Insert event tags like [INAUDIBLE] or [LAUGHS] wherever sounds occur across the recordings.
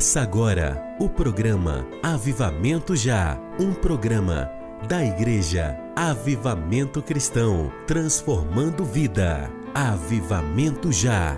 Começa agora o programa Avivamento Já, um programa da Igreja Avivamento Cristão, transformando vida. Avivamento Já.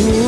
Ooh.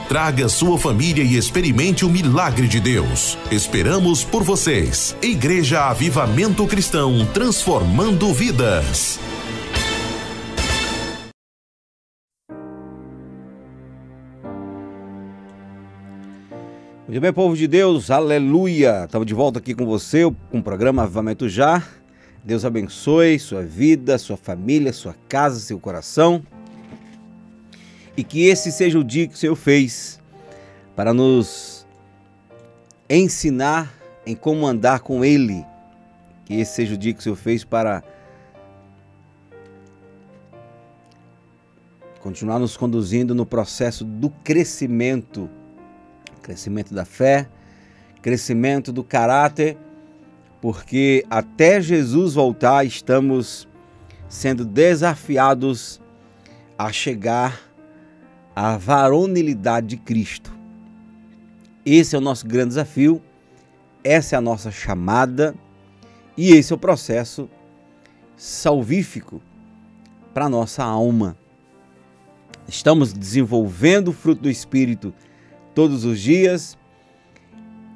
traga sua família e experimente o milagre de Deus. Esperamos por vocês. Igreja Avivamento Cristão, transformando vidas. Muito bem, povo de Deus, aleluia! Estamos de volta aqui com você, com o programa Avivamento Já. Deus abençoe sua vida, sua família, sua casa, seu coração. E que esse seja o dia que o Senhor fez para nos ensinar em como andar com Ele. Que esse seja o dia que o Senhor fez para continuar nos conduzindo no processo do crescimento crescimento da fé, crescimento do caráter, porque até Jesus voltar estamos sendo desafiados a chegar à varonilidade de Cristo. Esse é o nosso grande desafio, essa é a nossa chamada e esse é o processo salvífico para a nossa alma. Estamos desenvolvendo o fruto do Espírito todos os dias.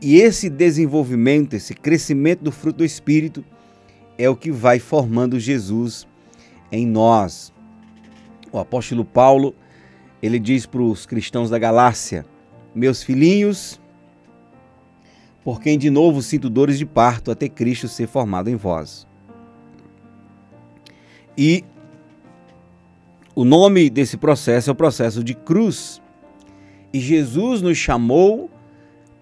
E esse desenvolvimento, esse crescimento do fruto do Espírito é o que vai formando Jesus em nós. O apóstolo Paulo, ele diz para os cristãos da Galácia: Meus filhinhos, por quem de novo sinto dores de parto até Cristo ser formado em vós. E o nome desse processo é o processo de cruz. E Jesus nos chamou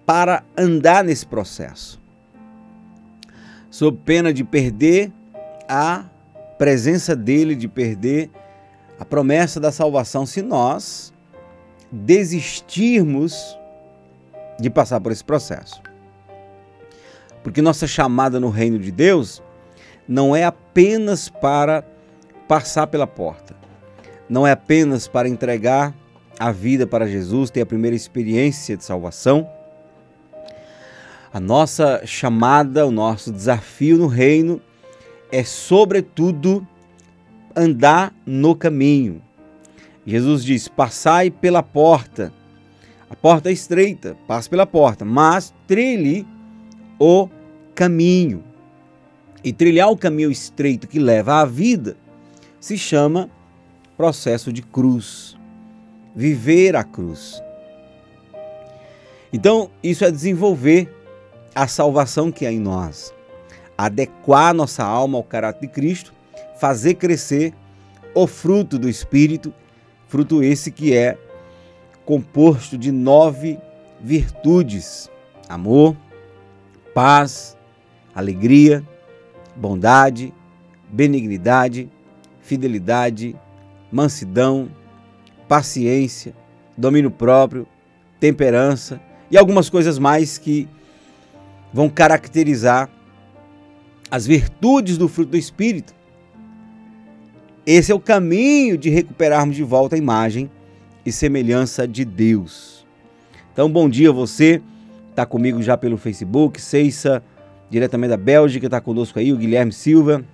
para andar nesse processo, sob pena de perder a presença dele, de perder a promessa da salvação, se nós desistirmos de passar por esse processo. Porque nossa chamada no reino de Deus não é apenas para passar pela porta, não é apenas para entregar a vida para Jesus, ter a primeira experiência de salvação. A nossa chamada, o nosso desafio no reino é, sobretudo, andar no caminho. Jesus diz: Passai pela porta. A porta é estreita, passe pela porta, mas trilhe o caminho. E trilhar o caminho estreito que leva à vida se chama processo de cruz viver a cruz. Então, isso é desenvolver a salvação que há em nós, adequar nossa alma ao caráter de Cristo, fazer crescer o fruto do Espírito, fruto esse que é composto de nove virtudes: amor, paz, alegria, bondade, benignidade, fidelidade, mansidão, paciência, domínio próprio, temperança e algumas coisas mais que vão caracterizar as virtudes do fruto do Espírito. Esse é o caminho de recuperarmos de volta a imagem e semelhança de Deus. Então, bom dia você, está comigo já pelo Facebook, Ceissa, diretamente da Bélgica, está conosco aí, o Guilherme Silva,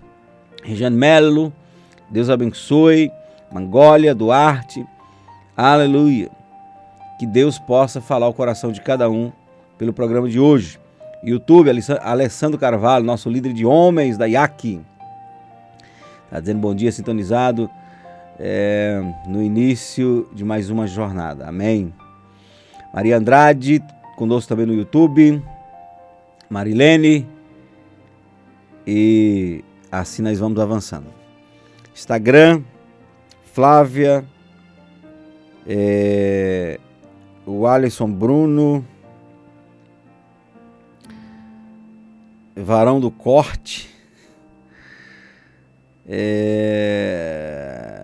Regiane Melo, Deus abençoe, Mangólia, Duarte, Aleluia. Que Deus possa falar o coração de cada um pelo programa de hoje. YouTube, Alessandro Carvalho, nosso líder de homens da IAC. Está dizendo bom dia, sintonizado é, no início de mais uma jornada. Amém. Maria Andrade, conosco também no YouTube. Marilene. E assim nós vamos avançando. Instagram, Flávia é, o Alisson Bruno, Varão do Corte, é,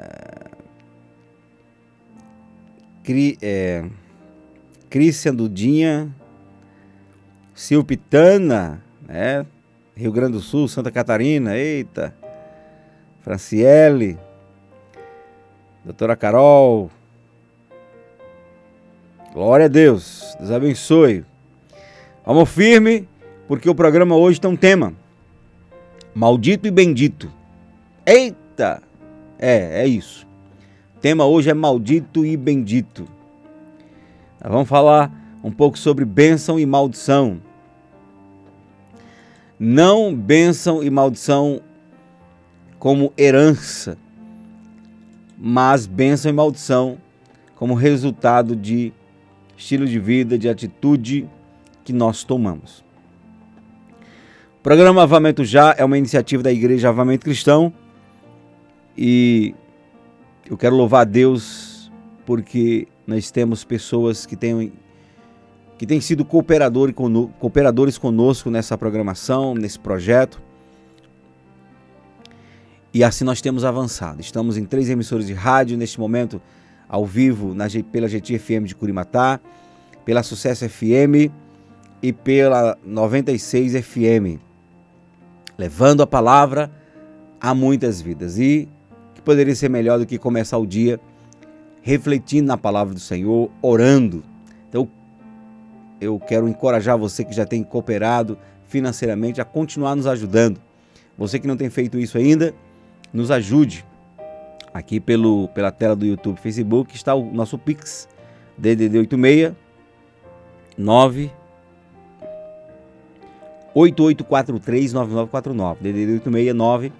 Cri, é, Christian Dudinha, Silpitana, né? Rio Grande do Sul, Santa Catarina, eita. Franciele, doutora Carol. Glória a Deus, Deus abençoe. Vamos firme, porque o programa hoje tem um tema: Maldito e Bendito. Eita! É, é isso. O tema hoje é Maldito e Bendito. Nós vamos falar um pouco sobre bênção e maldição. Não bênção e maldição como herança, mas bênção e maldição como resultado de estilo de vida, de atitude que nós tomamos. O programa Avamento Já é uma iniciativa da Igreja Avamento Cristão e eu quero louvar a Deus porque nós temos pessoas que têm, que têm sido cooperador, cooperadores conosco nessa programação, nesse projeto. E assim nós temos avançado. Estamos em três emissoras de rádio neste momento, ao vivo, na, pela GT-FM de Curimatá, pela Sucesso FM e pela 96 FM, levando a palavra a muitas vidas. E poderia ser melhor do que começar o dia refletindo na palavra do Senhor, orando. Então, eu quero encorajar você que já tem cooperado financeiramente a continuar nos ajudando. Você que não tem feito isso ainda, nos ajude. Aqui pelo, pela tela do YouTube Facebook está o nosso Pix, DDD 86 9 8843 9949. DDD 869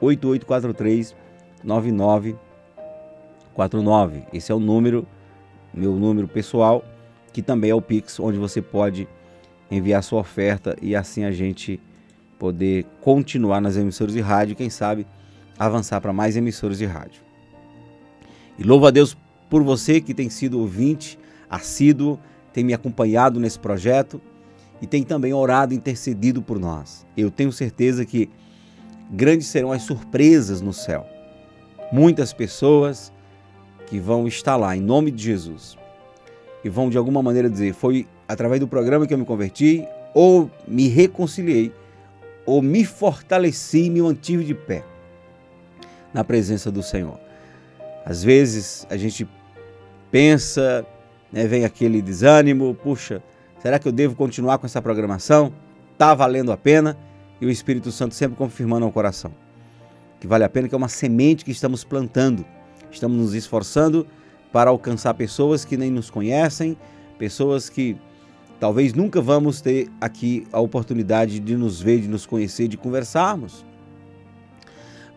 8843 9949. Esse é o número, meu número pessoal, que também é o Pix, onde você pode enviar sua oferta e assim a gente poder continuar nas emissoras de rádio, quem sabe avançar para mais emissoras de rádio. E louvo a Deus por você que tem sido ouvinte, assíduo, tem me acompanhado nesse projeto e tem também orado, intercedido por nós. Eu tenho certeza que grandes serão as surpresas no céu. Muitas pessoas que vão estar lá em nome de Jesus e vão de alguma maneira dizer: foi através do programa que eu me converti, ou me reconciliei, ou me fortaleci e me mantive de pé na presença do Senhor. Às vezes a gente pensa, né, vem aquele desânimo, puxa, será que eu devo continuar com essa programação? Tá valendo a pena? E o Espírito Santo sempre confirmando ao coração que vale a pena, que é uma semente que estamos plantando. Estamos nos esforçando para alcançar pessoas que nem nos conhecem, pessoas que talvez nunca vamos ter aqui a oportunidade de nos ver, de nos conhecer, de conversarmos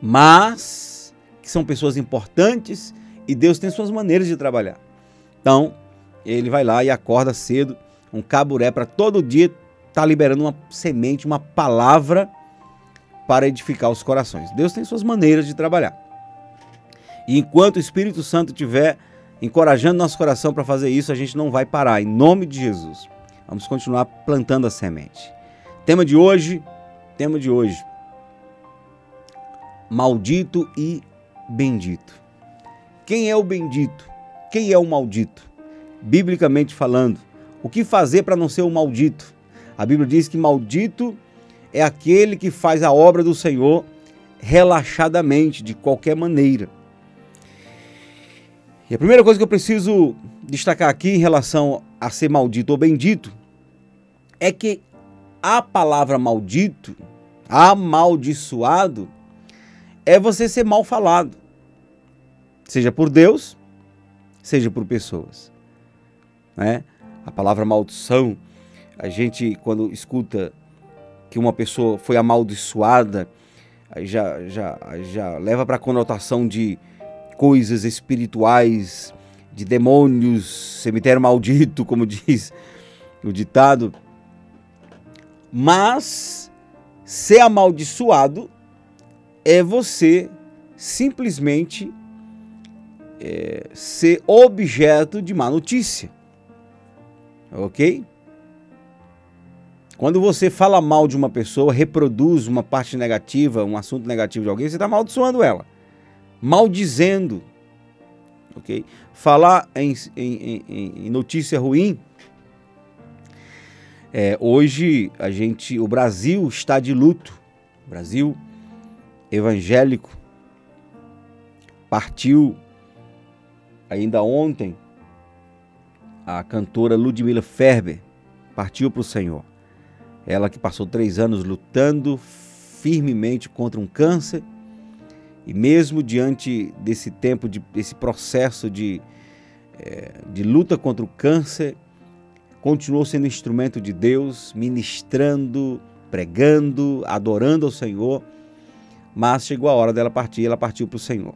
mas que são pessoas importantes e Deus tem suas maneiras de trabalhar. Então, ele vai lá e acorda cedo, um caburé para todo dia tá liberando uma semente, uma palavra para edificar os corações. Deus tem suas maneiras de trabalhar. E enquanto o Espírito Santo estiver encorajando nosso coração para fazer isso, a gente não vai parar, em nome de Jesus. Vamos continuar plantando a semente. Tema de hoje, tema de hoje, maldito e bendito. Quem é o bendito? Quem é o maldito? Biblicamente falando, o que fazer para não ser o maldito? A Bíblia diz que maldito é aquele que faz a obra do Senhor relaxadamente, de qualquer maneira. E a primeira coisa que eu preciso destacar aqui em relação a ser maldito ou bendito é que a palavra maldito, amaldiçoado, é você ser mal falado. Seja por Deus, seja por pessoas. Né? A palavra maldição, a gente quando escuta que uma pessoa foi amaldiçoada, já, já, já leva para a conotação de coisas espirituais, de demônios, cemitério maldito, como [LAUGHS] diz o ditado. Mas ser amaldiçoado é você simplesmente é, ser objeto de má notícia. Ok? Quando você fala mal de uma pessoa, reproduz uma parte negativa, um assunto negativo de alguém, você está amaldiçoando ela. Maldizendo. Ok? Falar em, em, em, em notícia ruim É, hoje a gente, o Brasil está de luto. O Brasil evangélico partiu ainda ontem a cantora Ludmila Ferber partiu para o Senhor. Ela que passou três anos lutando firmemente contra um câncer e mesmo diante desse tempo, de, desse processo de, é, de luta contra o câncer, continuou sendo instrumento de Deus, ministrando, pregando, adorando ao Senhor, mas chegou a hora dela partir, ela partiu para o Senhor.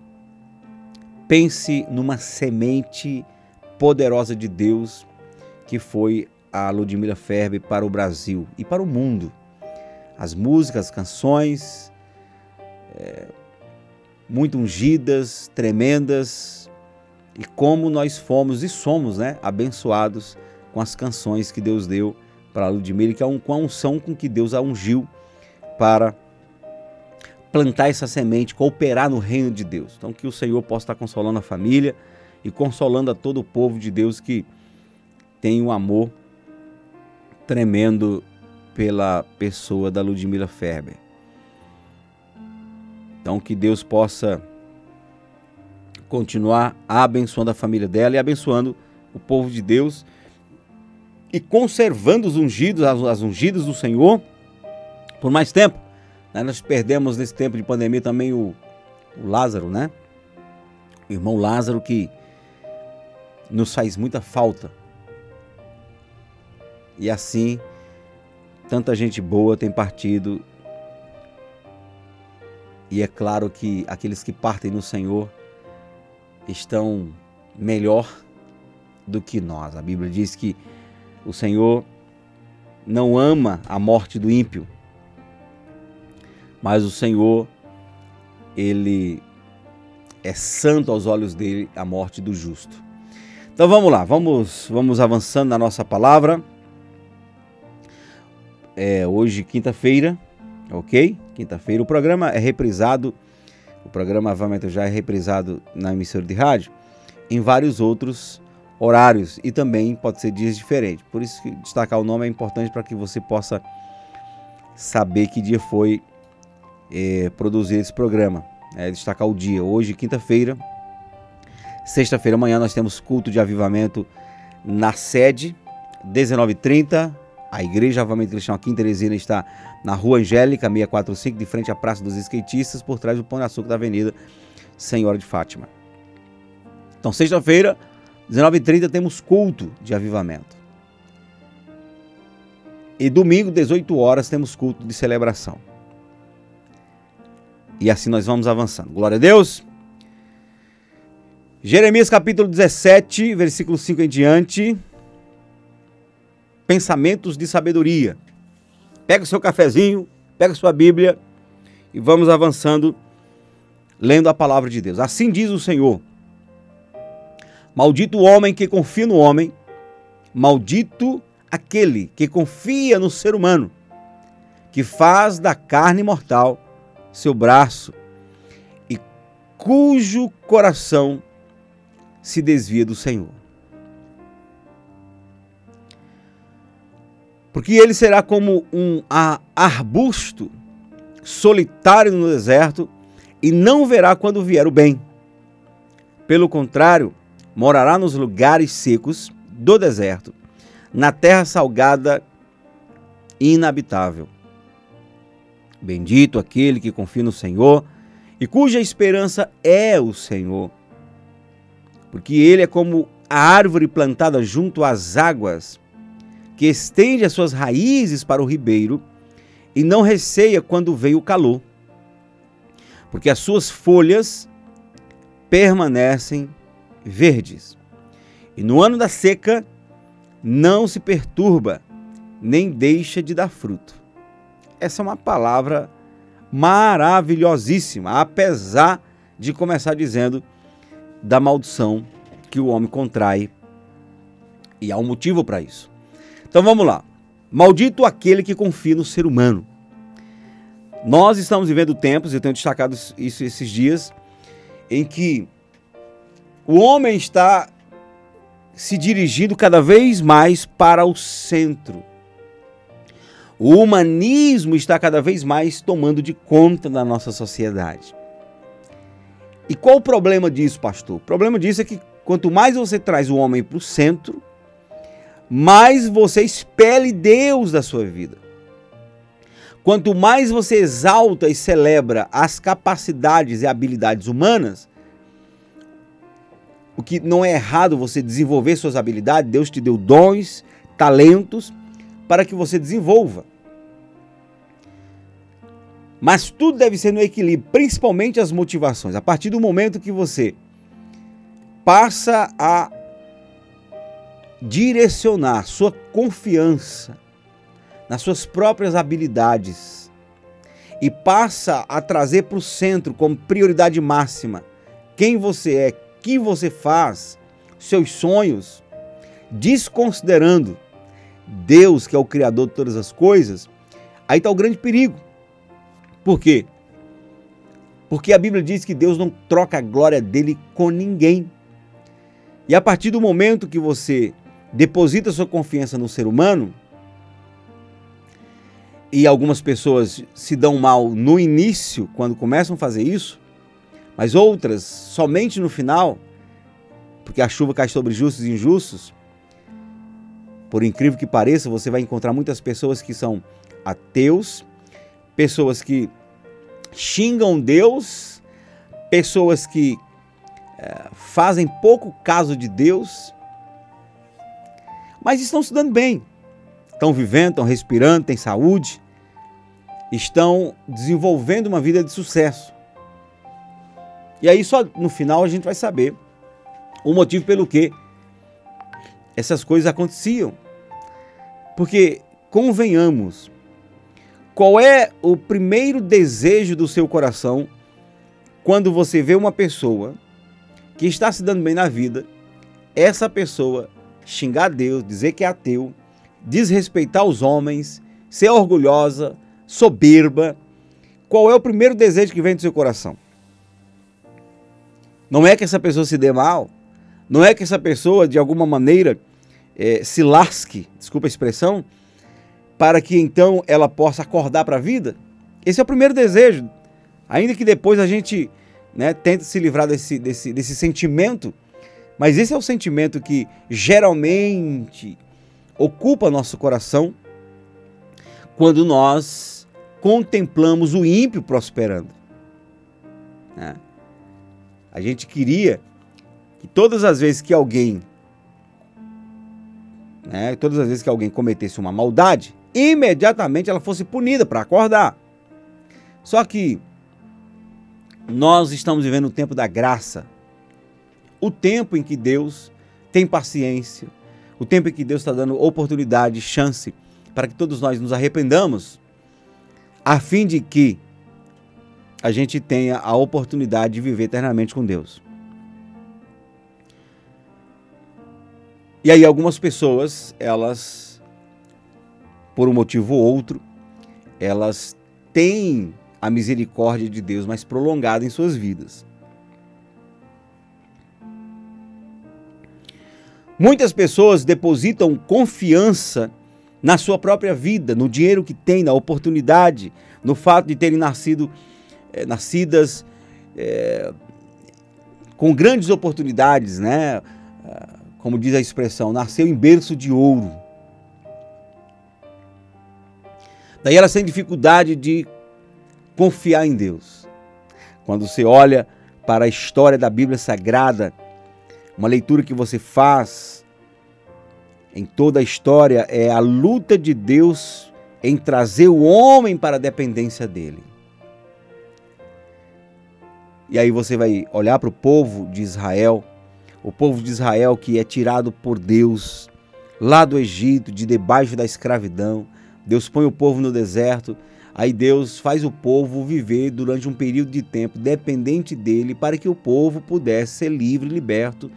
Pense numa semente poderosa de Deus que foi a Ludmila Ferber para o Brasil e para o mundo. As músicas, as canções, é, muito ungidas, tremendas, e como nós fomos e somos né, abençoados com as canções que Deus deu para Ludmilla, que é um, com a unção com que Deus a ungiu para plantar essa semente, cooperar no reino de Deus. Então que o Senhor possa estar consolando a família e consolando a todo o povo de Deus que tem um amor tremendo pela pessoa da Ludmila Ferber. Então, que Deus possa continuar abençoando a família dela e abençoando o povo de Deus e conservando os ungidos, as, as ungidas do Senhor por mais tempo. Né? Nós perdemos nesse tempo de pandemia também o, o Lázaro, né? O irmão Lázaro que nos faz muita falta. E assim, tanta gente boa tem partido e é claro que aqueles que partem no Senhor estão melhor do que nós. A Bíblia diz que o Senhor não ama a morte do ímpio, mas o Senhor, ele é santo aos olhos dele a morte do justo. Então vamos lá, vamos, vamos avançando na nossa palavra. É hoje, quinta-feira, ok? Quinta-feira. O programa é reprisado, o programa Avamento já é reprisado na emissora de rádio em vários outros horários e também pode ser dias diferentes. Por isso que destacar o nome é importante para que você possa saber que dia foi é, produzir esse programa. É, destacar o dia. Hoje, quinta-feira, sexta-feira, amanhã nós temos culto de avivamento na sede, 19h30. A Igreja Avivamento Cristão aqui em Teresina está na Rua Angélica, 645, de frente à Praça dos Skatistas, por trás do Pão de Açúcar da Avenida Senhora de Fátima. Então, sexta-feira, 19h30, temos culto de avivamento. E domingo, 18 horas, temos culto de celebração. E assim nós vamos avançando. Glória a Deus. Jeremias capítulo 17, versículo 5 em diante. Pensamentos de sabedoria. Pega o seu cafezinho, pega a sua Bíblia e vamos avançando lendo a palavra de Deus. Assim diz o Senhor: Maldito o homem que confia no homem, maldito aquele que confia no ser humano, que faz da carne mortal seu braço e cujo coração se desvia do Senhor. Porque ele será como um arbusto solitário no deserto e não verá quando vier o bem. Pelo contrário, morará nos lugares secos do deserto, na terra salgada e inabitável. Bendito aquele que confia no Senhor e cuja esperança é o Senhor. Porque ele é como a árvore plantada junto às águas, que estende as suas raízes para o ribeiro e não receia quando veio o calor, porque as suas folhas permanecem verdes. E no ano da seca não se perturba, nem deixa de dar fruto. Essa é uma palavra maravilhosíssima, apesar de começar dizendo da maldição que o homem contrai. E há um motivo para isso. Então vamos lá. Maldito aquele que confia no ser humano. Nós estamos vivendo tempos, eu tenho destacado isso esses dias, em que o homem está se dirigindo cada vez mais para o centro. O humanismo está cada vez mais tomando de conta da nossa sociedade. E qual o problema disso, pastor? O problema disso é que quanto mais você traz o homem para o centro, mais você expele Deus da sua vida. Quanto mais você exalta e celebra as capacidades e habilidades humanas, o que não é errado você desenvolver suas habilidades, Deus te deu dons, talentos para que você desenvolva. Mas tudo deve ser no equilíbrio, principalmente as motivações. A partir do momento que você passa a direcionar sua confiança nas suas próprias habilidades e passa a trazer para o centro como prioridade máxima quem você é, que você faz, seus sonhos, desconsiderando Deus, que é o Criador de todas as coisas, aí está o grande perigo. Por quê? Porque a Bíblia diz que Deus não troca a glória dele com ninguém. E a partir do momento que você deposita sua confiança no ser humano, e algumas pessoas se dão mal no início, quando começam a fazer isso, mas outras somente no final, porque a chuva cai sobre justos e injustos. Por incrível que pareça, você vai encontrar muitas pessoas que são ateus, pessoas que xingam Deus, pessoas que é, fazem pouco caso de Deus, mas estão se dando bem, estão vivendo, estão respirando, têm saúde, estão desenvolvendo uma vida de sucesso. E aí só no final a gente vai saber o motivo pelo que essas coisas aconteciam. Porque convenhamos, qual é o primeiro desejo do seu coração quando você vê uma pessoa que está se dando bem na vida, essa pessoa xingar Deus, dizer que é ateu, desrespeitar os homens, ser orgulhosa, soberba? Qual é o primeiro desejo que vem do seu coração? Não é que essa pessoa se dê mal, não é que essa pessoa, de alguma maneira, é, se lasque, desculpa a expressão, para que então ela possa acordar para a vida. Esse é o primeiro desejo. Ainda que depois a gente né, tente se livrar desse, desse, desse sentimento, mas esse é o sentimento que geralmente ocupa nosso coração quando nós contemplamos o ímpio prosperando. Né? A gente queria que todas as vezes que alguém, né, todas as vezes que alguém cometesse uma maldade, imediatamente ela fosse punida para acordar. Só que nós estamos vivendo o tempo da graça, o tempo em que Deus tem paciência, o tempo em que Deus está dando oportunidade, chance para que todos nós nos arrependamos, a fim de que a gente tenha a oportunidade de viver eternamente com Deus. E aí algumas pessoas, elas, por um motivo ou outro, elas têm a misericórdia de Deus mais prolongada em suas vidas. Muitas pessoas depositam confiança na sua própria vida, no dinheiro que tem, na oportunidade, no fato de terem nascido é, nascidas é, com grandes oportunidades, né? Como diz a expressão, nasceu em berço de ouro. Daí elas têm dificuldade de confiar em Deus. Quando você olha para a história da Bíblia Sagrada, uma leitura que você faz em toda a história é a luta de Deus em trazer o homem para a dependência dele. E aí você vai olhar para o povo de Israel, o povo de Israel que é tirado por Deus lá do Egito, de debaixo da escravidão. Deus põe o povo no deserto, aí Deus faz o povo viver durante um período de tempo dependente dele para que o povo pudesse ser livre e liberto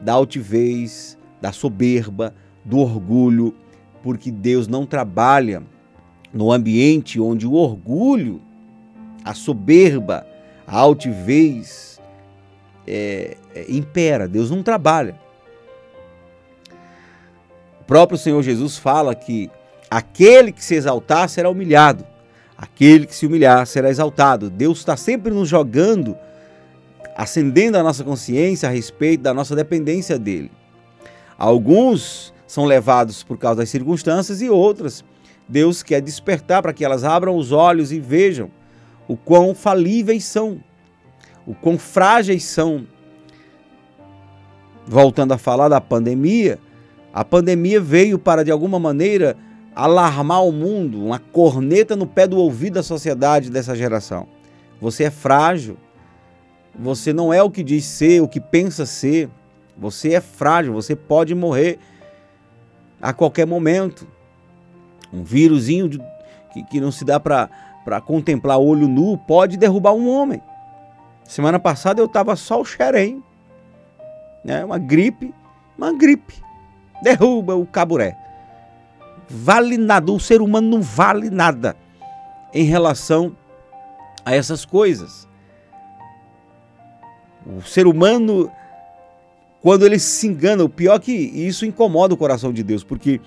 da altivez, da soberba, do orgulho, porque Deus não trabalha no ambiente onde o orgulho, a soberba, a altivez é, é, impera, Deus não trabalha. O próprio Senhor Jesus fala que Aquele que se exaltar será humilhado. Aquele que se humilhar será exaltado. Deus está sempre nos jogando, acendendo a nossa consciência a respeito da nossa dependência dele. Alguns são levados por causa das circunstâncias e outras Deus quer despertar para que elas abram os olhos e vejam o quão falíveis são, o quão frágeis são. Voltando a falar da pandemia, a pandemia veio para, de alguma maneira, alarmar o mundo, uma corneta no pé do ouvido da sociedade dessa geração. Você é frágil, você não é o que diz ser, o que pensa ser. Você é frágil, você pode morrer a qualquer momento. Um vírusinho que, que não se dá para contemplar olho nu pode derrubar um homem. Semana passada eu estava só o xerém, né? uma gripe, uma gripe. Derruba o caburé. Vale nada, o ser humano não vale nada em relação a essas coisas. O ser humano, quando ele se engana, o pior é que isso incomoda o coração de Deus, porque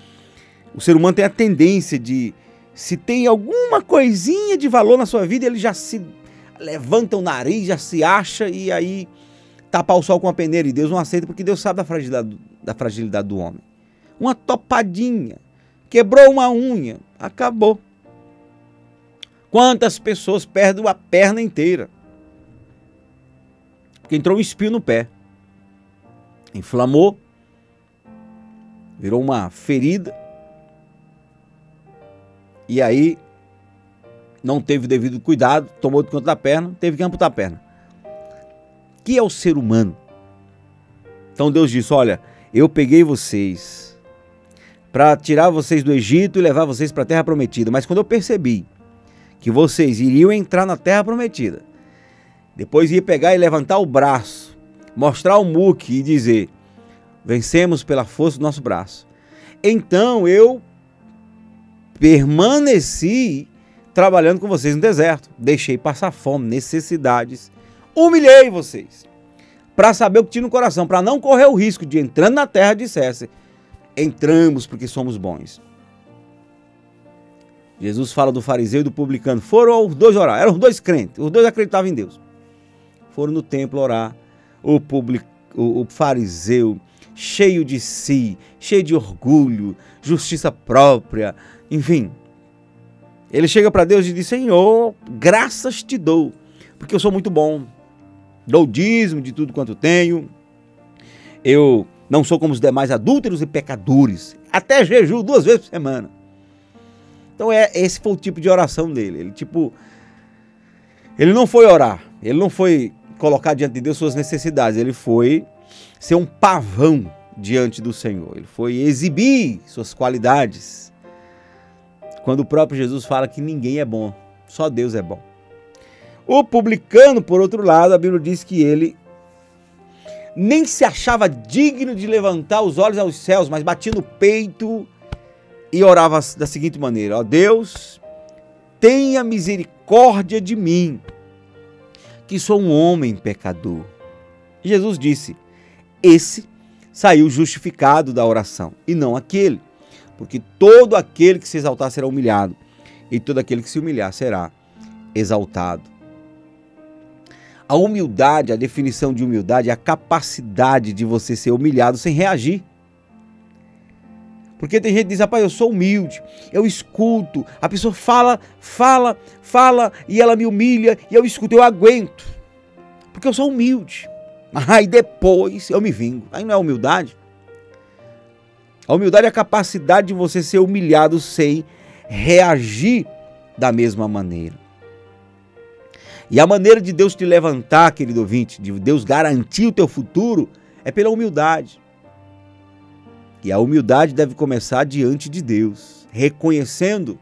o ser humano tem a tendência de, se tem alguma coisinha de valor na sua vida, ele já se levanta o nariz, já se acha e aí tapa o sol com a peneira. E Deus não aceita porque Deus sabe da fragilidade, da fragilidade do homem. Uma topadinha, quebrou uma unha, acabou. Quantas pessoas perdem a perna inteira? Porque entrou um espinho no pé. Inflamou, virou uma ferida, e aí não teve o devido cuidado, tomou de conta da perna, teve que amputar a perna. Que é o ser humano? Então Deus disse: Olha, eu peguei vocês para tirar vocês do Egito e levar vocês para a terra prometida, mas quando eu percebi que vocês iriam entrar na terra prometida, depois ia pegar e levantar o braço, mostrar o muque e dizer: Vencemos pela força do nosso braço. Então eu permaneci trabalhando com vocês no deserto. Deixei passar fome, necessidades. Humilhei vocês. Para saber o que tinha no coração, para não correr o risco de entrando na terra dissesse: entramos porque somos bons. Jesus fala do fariseu e do publicano. Foram os dois orar, eram os dois crentes, os dois acreditavam em Deus. Foram no templo orar. O, public, o, o fariseu, cheio de si, cheio de orgulho, justiça própria, enfim, ele chega para Deus e diz: Senhor, graças te dou, porque eu sou muito bom. Dou dízimo de tudo quanto tenho. Eu não sou como os demais adúlteros e pecadores. Até jejum duas vezes por semana. Então é esse foi o tipo de oração dele. Ele tipo ele não foi orar, ele não foi colocar diante de Deus suas necessidades, ele foi ser um pavão diante do Senhor. Ele foi exibir suas qualidades quando o próprio Jesus fala que ninguém é bom, só Deus é bom. O publicano, por outro lado, a Bíblia diz que ele nem se achava digno de levantar os olhos aos céus, mas batia no peito e orava da seguinte maneira: Ó Deus, tenha misericórdia de mim, que sou um homem pecador. Jesus disse: Esse saiu justificado da oração, e não aquele porque todo aquele que se exaltar será humilhado, e todo aquele que se humilhar será exaltado. A humildade, a definição de humildade é a capacidade de você ser humilhado sem reagir. Porque tem gente que diz, rapaz, eu sou humilde, eu escuto, a pessoa fala, fala, fala, e ela me humilha, e eu escuto, eu aguento. Porque eu sou humilde. [LAUGHS] Aí depois eu me vingo. Aí não é humildade. A humildade é a capacidade de você ser humilhado sem reagir da mesma maneira. E a maneira de Deus te levantar, querido ouvinte, de Deus garantir o teu futuro, é pela humildade. E a humildade deve começar diante de Deus, reconhecendo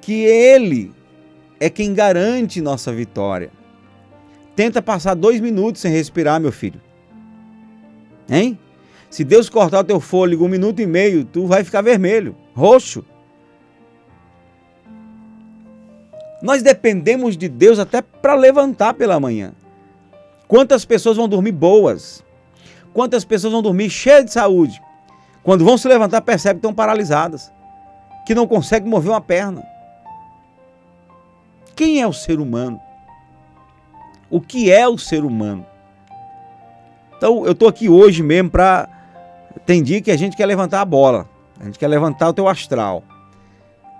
que Ele é quem garante nossa vitória. Tenta passar dois minutos sem respirar, meu filho. Hein? Se Deus cortar o teu fôlego um minuto e meio, tu vai ficar vermelho, roxo. Nós dependemos de Deus até para levantar pela manhã. Quantas pessoas vão dormir boas? Quantas pessoas vão dormir cheias de saúde? Quando vão se levantar, percebem que estão paralisadas. que não consegue mover uma perna. Quem é o ser humano? O que é o ser humano? Então, eu estou aqui hoje mesmo para. Tem dia que a gente quer levantar a bola, a gente quer levantar o teu astral.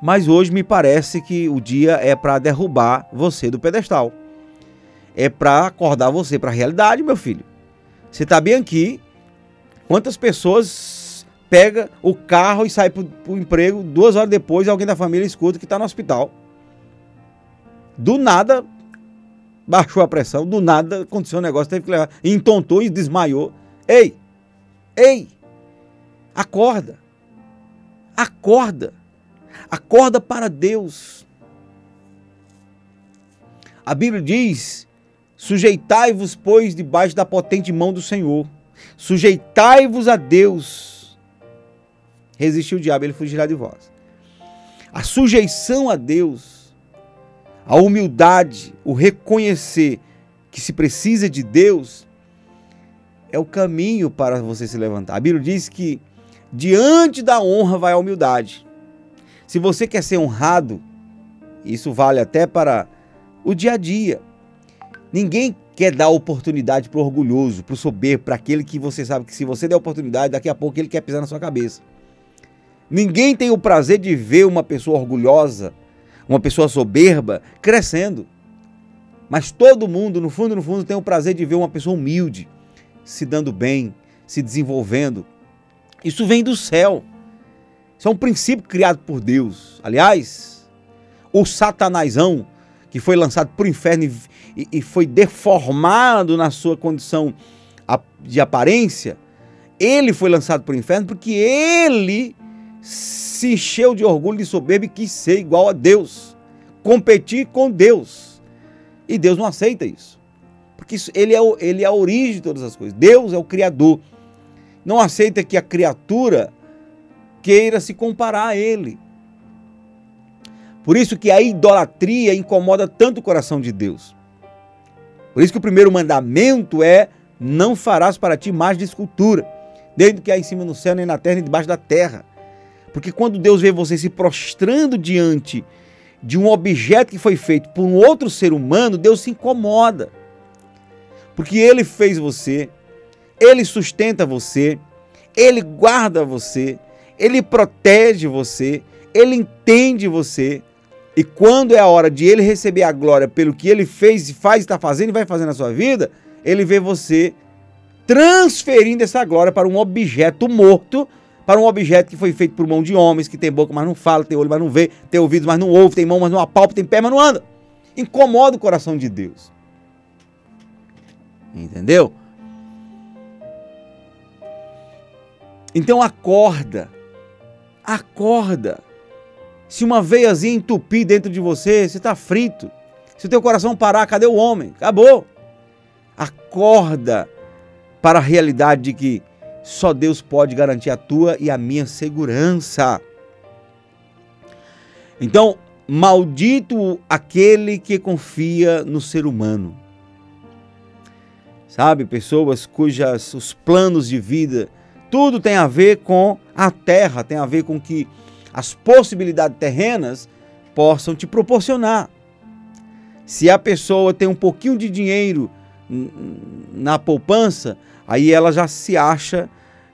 Mas hoje me parece que o dia é para derrubar você do pedestal. É para acordar você para a realidade, meu filho. Você está bem aqui. Quantas pessoas pega o carro e sai para o emprego, duas horas depois alguém da família escuta que está no hospital. Do nada baixou a pressão, do nada aconteceu um negócio, teve que levar, entontou e desmaiou. Ei! Ei! Acorda! Acorda! Acorda para Deus. A Bíblia diz: sujeitai-vos, pois, debaixo da potente mão do Senhor. Sujeitai-vos a Deus. Resistiu o diabo, ele fugirá de vós. A sujeição a Deus, a humildade, o reconhecer que se precisa de Deus, é o caminho para você se levantar. A Bíblia diz que diante da honra vai a humildade. Se você quer ser honrado, isso vale até para o dia a dia. Ninguém quer dar oportunidade para o orgulhoso, para o soberbo, para aquele que você sabe que se você der oportunidade, daqui a pouco ele quer pisar na sua cabeça. Ninguém tem o prazer de ver uma pessoa orgulhosa, uma pessoa soberba, crescendo. Mas todo mundo, no fundo, no fundo, tem o prazer de ver uma pessoa humilde, se dando bem, se desenvolvendo. Isso vem do céu. Isso é um princípio criado por Deus. Aliás, o satanásão, que foi lançado para o inferno e, e, foi deformado na sua condição de aparência, ele foi lançado para o inferno porque ele se encheu de orgulho e soberba e quis ser igual a Deus, competir com Deus. E Deus não aceita isso. Porque isso, ele, é ele é a origem de todas as coisas. Deus é o Criador. Não aceita que a criatura queira se comparar a ele. Por isso que a idolatria incomoda tanto o coração de Deus. Por isso que o primeiro mandamento é: não farás para ti mais de escultura, desde que há em cima no céu, nem na terra, nem debaixo da terra. Porque quando Deus vê você se prostrando diante de um objeto que foi feito por um outro ser humano, Deus se incomoda. Porque ele fez você, ele sustenta você, ele guarda você, ele protege você, ele entende você. E quando é a hora de ele receber a glória pelo que ele fez, faz, está fazendo e vai fazer na sua vida, ele vê você transferindo essa glória para um objeto morto, para um objeto que foi feito por mão de homens, que tem boca, mas não fala, tem olho, mas não vê, tem ouvidos, mas não ouve, tem mão, mas não apalpa, tem pé, mas não anda. Incomoda o coração de Deus. Entendeu? Então acorda. Acorda. Se uma veiazinha entupir dentro de você, você está frito. Se o teu coração parar, cadê o homem? Acabou. Acorda para a realidade de que só Deus pode garantir a tua e a minha segurança. Então, maldito aquele que confia no ser humano. Sabe, pessoas cujas os planos de vida tudo tem a ver com a terra, tem a ver com que as possibilidades terrenas possam te proporcionar. Se a pessoa tem um pouquinho de dinheiro na poupança, aí ela já se acha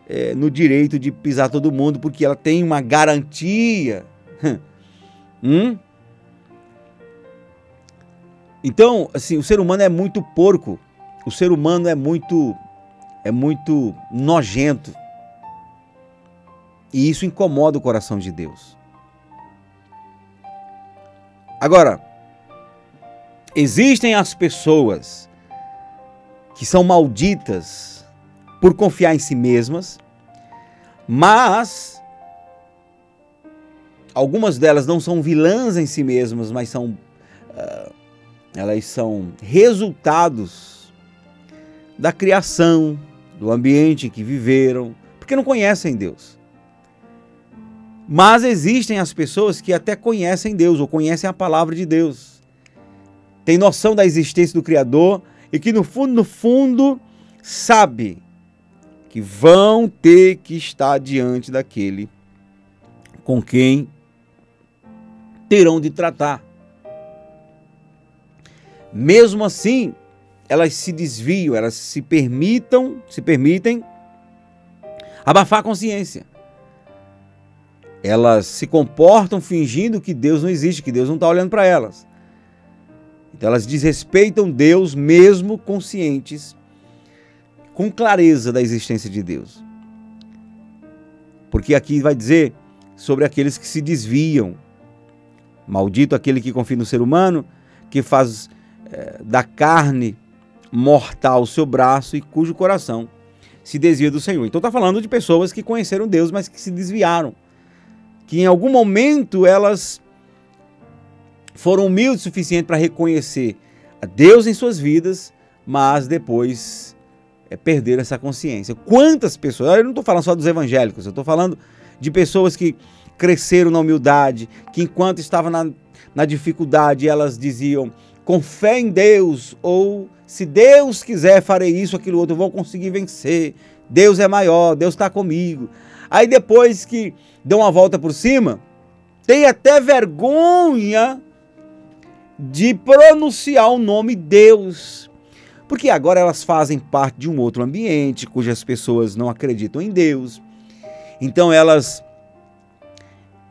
é, no direito de pisar todo mundo, porque ela tem uma garantia. [LAUGHS] hum? Então, assim, o ser humano é muito porco. O ser humano é muito é muito nojento. E isso incomoda o coração de Deus. Agora, existem as pessoas que são malditas por confiar em si mesmas, mas algumas delas não são vilãs em si mesmas, mas são uh, elas são resultados da criação, do ambiente em que viveram, porque não conhecem Deus. Mas existem as pessoas que até conhecem Deus ou conhecem a palavra de Deus. Tem noção da existência do Criador e que no fundo, no fundo, sabe que vão ter que estar diante daquele com quem terão de tratar. Mesmo assim, elas se desviam, elas se permitam, se permitem abafar a consciência. Elas se comportam fingindo que Deus não existe, que Deus não está olhando para elas. Então elas desrespeitam Deus mesmo conscientes, com clareza da existência de Deus. Porque aqui vai dizer sobre aqueles que se desviam. Maldito aquele que confia no ser humano, que faz é, da carne mortal o seu braço e cujo coração se desvia do Senhor. Então está falando de pessoas que conheceram Deus, mas que se desviaram. Que em algum momento elas foram humildes o suficiente para reconhecer a Deus em suas vidas, mas depois é, perderam essa consciência. Quantas pessoas, eu não estou falando só dos evangélicos, eu estou falando de pessoas que cresceram na humildade, que enquanto estavam na, na dificuldade, elas diziam, com fé em Deus, ou se Deus quiser, farei isso, aquilo outro, eu vou conseguir vencer. Deus é maior, Deus está comigo. Aí depois que dão uma volta por cima, tem até vergonha de pronunciar o nome Deus. Porque agora elas fazem parte de um outro ambiente cujas pessoas não acreditam em Deus. Então elas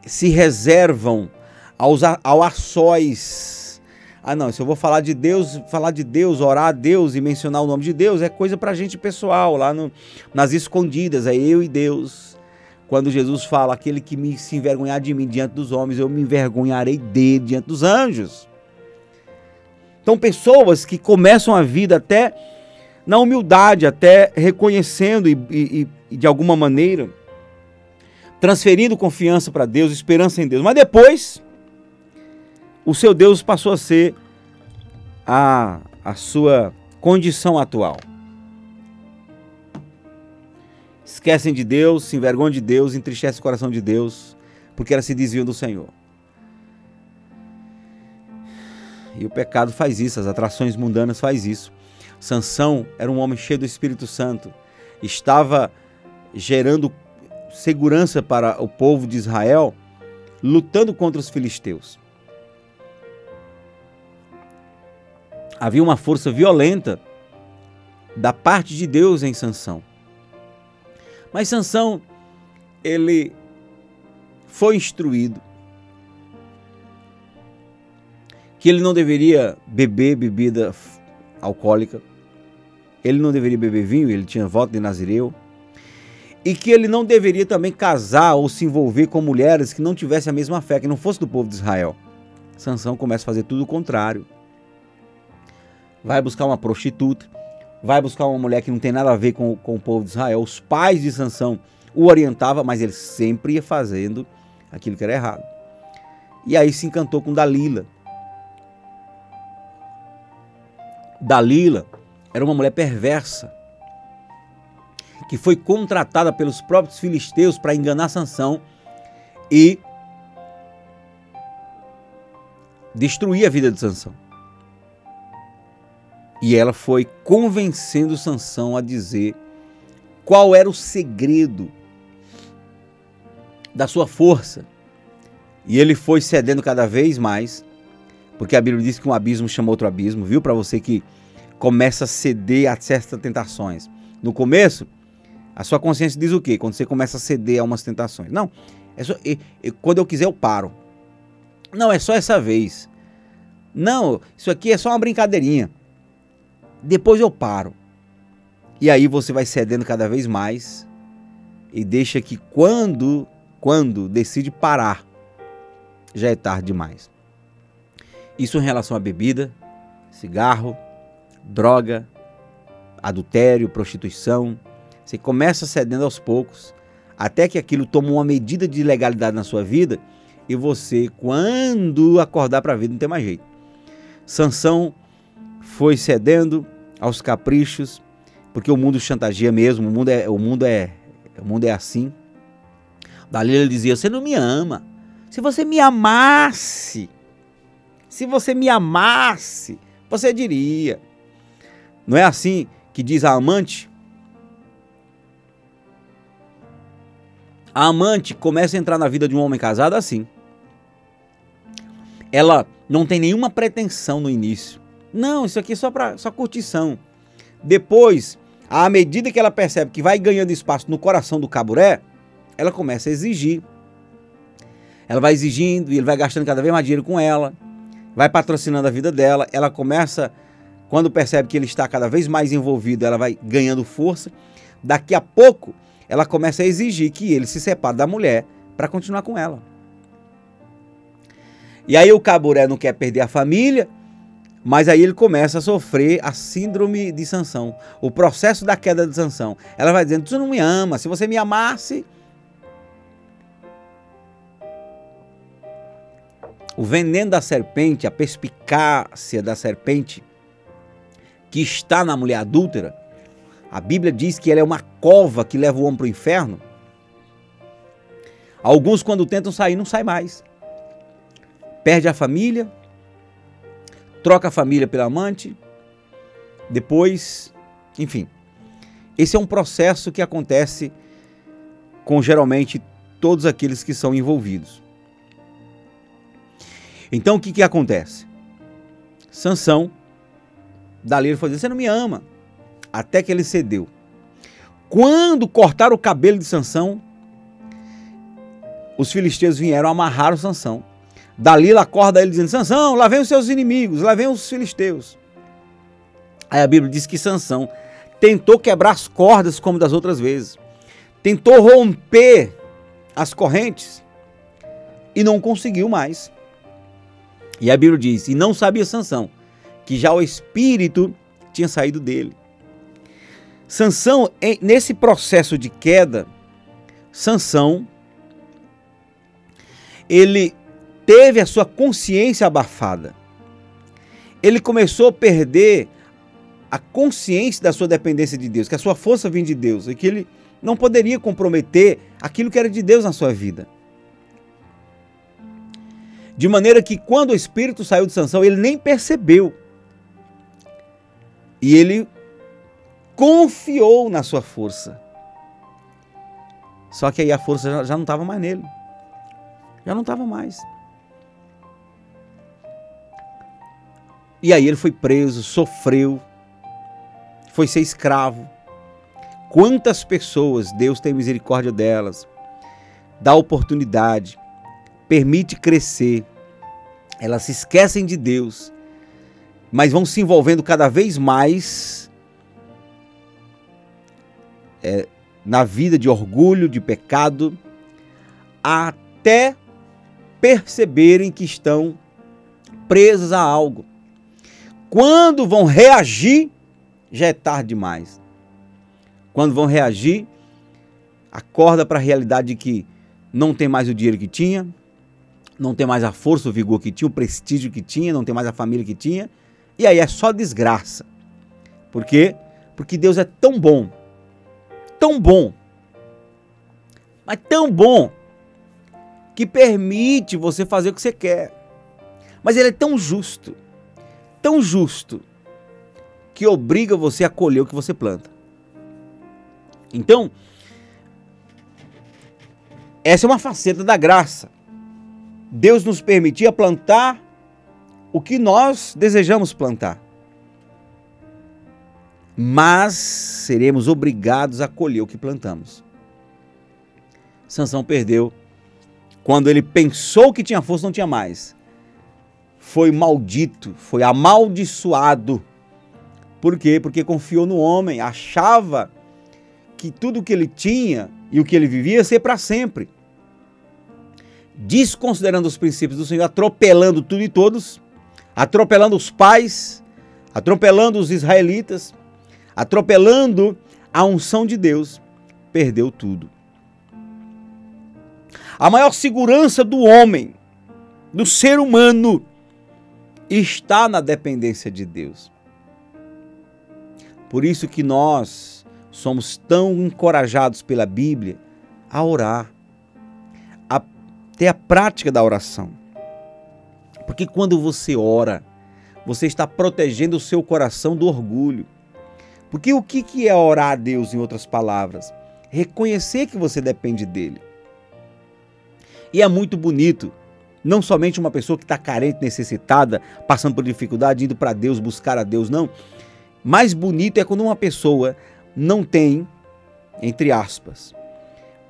se reservam aos, ao a sós. Ah, não, se eu vou falar de Deus, falar de Deus, orar a Deus e mencionar o nome de Deus, é coisa pra gente pessoal, lá no, nas escondidas, é eu e Deus. Quando Jesus fala, aquele que me se envergonhar de mim diante dos homens, eu me envergonharei dele diante dos anjos. Então, pessoas que começam a vida até na humildade, até reconhecendo e, e, e de alguma maneira transferindo confiança para Deus, esperança em Deus. Mas depois, o seu Deus passou a ser a, a sua condição atual. Esquecem de Deus, se envergonham de Deus, entristecem o coração de Deus, porque elas se desviam do Senhor. E o pecado faz isso, as atrações mundanas faz isso. Sansão era um homem cheio do Espírito Santo, estava gerando segurança para o povo de Israel, lutando contra os filisteus. Havia uma força violenta da parte de Deus em Sansão. Mas Sansão, ele foi instruído que ele não deveria beber bebida alcoólica, ele não deveria beber vinho, ele tinha voto de Nazireu, e que ele não deveria também casar ou se envolver com mulheres que não tivessem a mesma fé, que não fosse do povo de Israel. Sansão começa a fazer tudo o contrário. Vai buscar uma prostituta, vai buscar uma mulher que não tem nada a ver com, com o povo de Israel. Os pais de Sansão o orientavam, mas ele sempre ia fazendo aquilo que era errado. E aí se encantou com Dalila, Dalila era uma mulher perversa que foi contratada pelos próprios filisteus para enganar Sansão e destruir a vida de Sansão. E ela foi convencendo Sansão a dizer qual era o segredo da sua força. E ele foi cedendo cada vez mais porque a Bíblia diz que um abismo chama outro abismo, viu? Para você que começa a ceder a certas tentações. No começo, a sua consciência diz o quê? Quando você começa a ceder a umas tentações. Não, é só, quando eu quiser eu paro. Não, é só essa vez. Não, isso aqui é só uma brincadeirinha. Depois eu paro. E aí você vai cedendo cada vez mais e deixa que quando, quando decide parar, já é tarde demais. Isso em relação à bebida, cigarro, droga, adultério, prostituição. Você começa cedendo aos poucos, até que aquilo toma uma medida de legalidade na sua vida e você, quando acordar para a vida, não tem mais jeito. Sansão foi cedendo aos caprichos, porque o mundo chantageia mesmo, o mundo é, o mundo é, o mundo é assim. Dalila dizia: "Você não me ama. Se você me amasse, se você me amasse, você diria. Não é assim que diz a amante? A amante começa a entrar na vida de um homem casado assim. ela não tem nenhuma pretensão no início. Não, isso aqui é só para só curtição. Depois, à medida que ela percebe que vai ganhando espaço no coração do caburé, ela começa a exigir. Ela vai exigindo e ele vai gastando cada vez mais dinheiro com ela, vai patrocinando a vida dela. Ela começa, quando percebe que ele está cada vez mais envolvido, ela vai ganhando força. Daqui a pouco, ela começa a exigir que ele se separe da mulher para continuar com ela. E aí o caburé não quer perder a família, mas aí ele começa a sofrer a síndrome de Sansão, o processo da queda de Sansão. Ela vai dizendo: "Tu não me ama, se você me amasse, o veneno da serpente, a perspicácia da serpente que está na mulher adúltera, a Bíblia diz que ela é uma cova que leva o homem para o inferno. Alguns, quando tentam sair, não saem mais. Perde a família, troca a família pela amante, depois, enfim. Esse é um processo que acontece com geralmente todos aqueles que são envolvidos. Então o que, que acontece? Sansão, dali ele foi dizer, você não me ama. Até que ele cedeu. Quando cortaram o cabelo de Sansão, os filisteus vieram amarrar o Sansão. Dalila acorda ele dizendo: Sansão, lá vem os seus inimigos, lá vem os filisteus. Aí a Bíblia diz que Sansão tentou quebrar as cordas como das outras vezes. Tentou romper as correntes e não conseguiu mais. E a Bíblia diz: "E não sabia Sansão que já o espírito tinha saído dele". Sansão, nesse processo de queda, Sansão ele teve a sua consciência abafada. Ele começou a perder a consciência da sua dependência de Deus, que a sua força vinha de Deus e que ele não poderia comprometer aquilo que era de Deus na sua vida. De maneira que quando o espírito saiu de Sansão, ele nem percebeu. E ele confiou na sua força. Só que aí a força já não estava mais nele. Já não estava mais. E aí ele foi preso, sofreu, foi ser escravo. Quantas pessoas Deus tem misericórdia delas, dá oportunidade, permite crescer, elas se esquecem de Deus, mas vão se envolvendo cada vez mais é, na vida de orgulho, de pecado, até perceberem que estão presas a algo. Quando vão reagir, já é tarde demais. Quando vão reagir, acorda para a realidade de que não tem mais o dinheiro que tinha, não tem mais a força, o vigor que tinha, o prestígio que tinha, não tem mais a família que tinha, e aí é só desgraça. Por quê? Porque Deus é tão bom, tão bom, mas tão bom, que permite você fazer o que você quer. Mas Ele é tão justo tão justo que obriga você a colher o que você planta. Então, essa é uma faceta da graça. Deus nos permitia plantar o que nós desejamos plantar. Mas seremos obrigados a colher o que plantamos. Sansão perdeu. Quando ele pensou que tinha força, não tinha mais foi maldito, foi amaldiçoado. Por quê? Porque confiou no homem, achava que tudo que ele tinha e o que ele vivia ia ser para sempre. Desconsiderando os princípios do Senhor, atropelando tudo e todos, atropelando os pais, atropelando os israelitas, atropelando a unção de Deus, perdeu tudo. A maior segurança do homem, do ser humano, está na dependência de Deus. Por isso que nós somos tão encorajados pela Bíblia a orar, a ter a prática da oração. Porque quando você ora, você está protegendo o seu coração do orgulho. Porque o que é orar a Deus, em outras palavras? Reconhecer que você depende dele. E é muito bonito Não somente uma pessoa que está carente, necessitada, passando por dificuldade, indo para Deus, buscar a Deus, não. Mais bonito é quando uma pessoa não tem, entre aspas,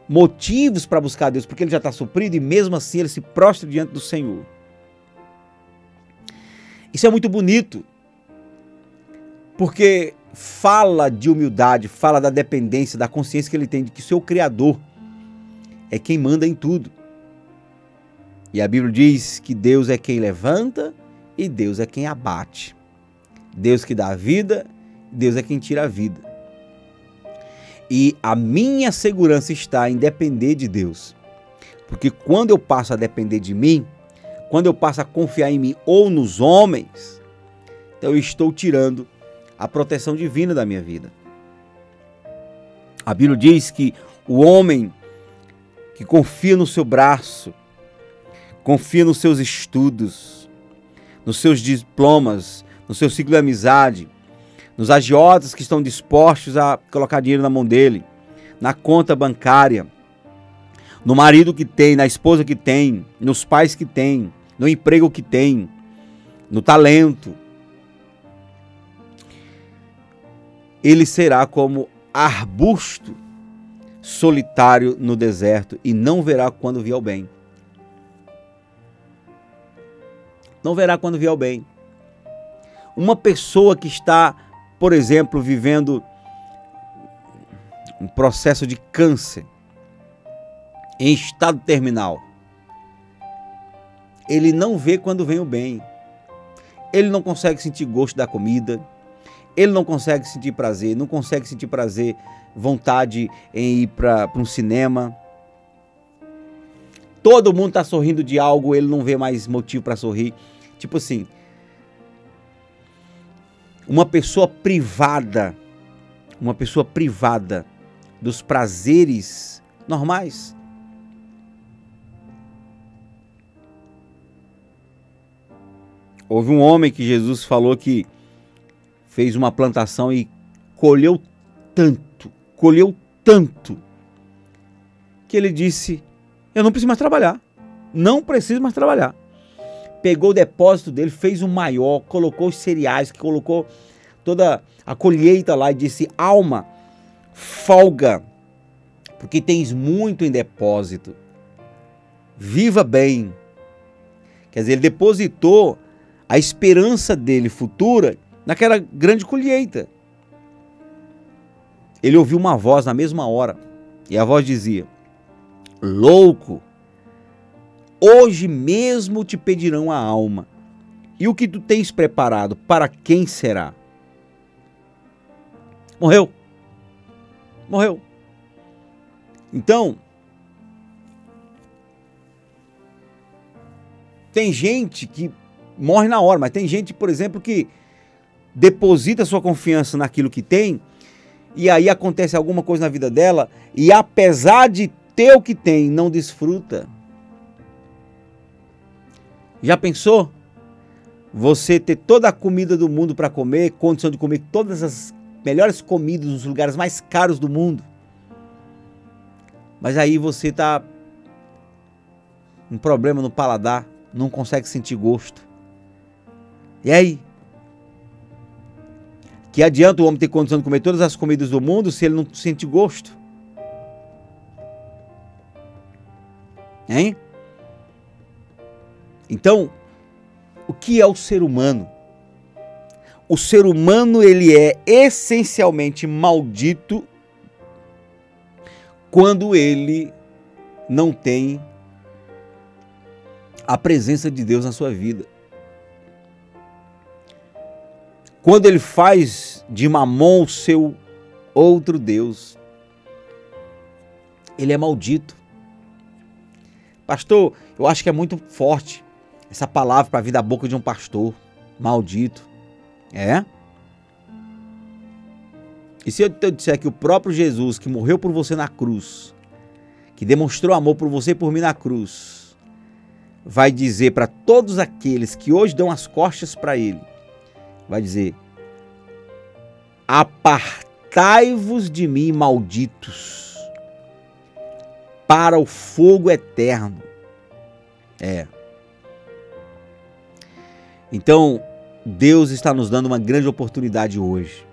motivos para buscar a Deus, porque ele já está suprido e mesmo assim ele se prostra diante do Senhor. Isso é muito bonito, porque fala de humildade, fala da dependência, da consciência que ele tem de que seu Criador é quem manda em tudo. E a Bíblia diz que Deus é quem levanta e Deus é quem abate. Deus que dá vida, Deus é quem tira a vida. E a minha segurança está em depender de Deus. Porque quando eu passo a depender de mim, quando eu passo a confiar em mim ou nos homens, então eu estou tirando a proteção divina da minha vida. A Bíblia diz que o homem que confia no seu braço, confia nos seus estudos, nos seus diplomas, no seu ciclo de amizade, nos agiotas que estão dispostos a colocar dinheiro na mão dele, na conta bancária, no marido que tem, na esposa que tem, nos pais que tem, no emprego que tem, no talento. Ele será como arbusto solitário no deserto e não verá quando vier o bem. Não verá quando vier o bem. Uma pessoa que está, por exemplo, vivendo um processo de câncer em estado terminal, ele não vê quando vem o bem. Ele não consegue sentir gosto da comida, ele não consegue sentir prazer, não consegue sentir prazer, vontade em ir para um cinema. Todo mundo está sorrindo de algo, ele não vê mais motivo para sorrir. Tipo assim, uma pessoa privada, uma pessoa privada dos prazeres normais. Houve um homem que Jesus falou que fez uma plantação e colheu tanto, colheu tanto, que ele disse: Eu não preciso mais trabalhar. Não preciso mais trabalhar pegou o depósito dele, fez um maior, colocou os cereais, colocou toda a colheita lá e disse: Alma, folga, porque tens muito em depósito. Viva bem. Quer dizer, ele depositou a esperança dele futura naquela grande colheita. Ele ouviu uma voz na mesma hora, e a voz dizia: Louco, Hoje mesmo te pedirão a alma. E o que tu tens preparado, para quem será? Morreu. Morreu. Então, tem gente que morre na hora, mas tem gente, por exemplo, que deposita sua confiança naquilo que tem, e aí acontece alguma coisa na vida dela, e apesar de ter o que tem, não desfruta. Já pensou? Você ter toda a comida do mundo para comer, condição de comer todas as melhores comidas nos lugares mais caros do mundo. Mas aí você tá um problema no paladar, não consegue sentir gosto. E aí? Que adianta o homem ter condição de comer todas as comidas do mundo se ele não sente gosto? Hein? Então, o que é o ser humano? O ser humano ele é essencialmente maldito quando ele não tem a presença de Deus na sua vida. Quando ele faz de mamon o seu outro Deus, ele é maldito. Pastor, eu acho que é muito forte essa palavra para vir da boca de um pastor maldito. É? E se eu te disser que o próprio Jesus, que morreu por você na cruz, que demonstrou amor por você e por mim na cruz, vai dizer para todos aqueles que hoje dão as costas para ele, vai dizer: Apartai-vos de mim, malditos, para o fogo eterno. É. Então, Deus está nos dando uma grande oportunidade hoje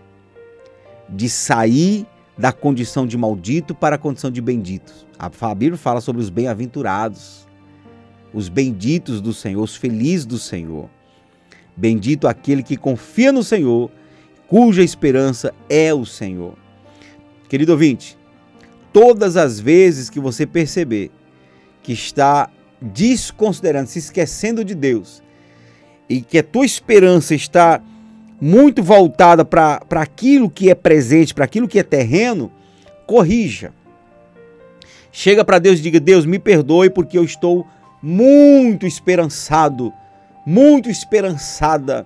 de sair da condição de maldito para a condição de bendito. A Bíblia fala sobre os bem-aventurados, os benditos do Senhor, os felizes do Senhor. Bendito aquele que confia no Senhor, cuja esperança é o Senhor. Querido ouvinte, todas as vezes que você perceber que está desconsiderando, se esquecendo de Deus, e que a tua esperança está muito voltada para aquilo que é presente, para aquilo que é terreno, corrija. Chega para Deus e diga: Deus, me perdoe porque eu estou muito esperançado, muito esperançada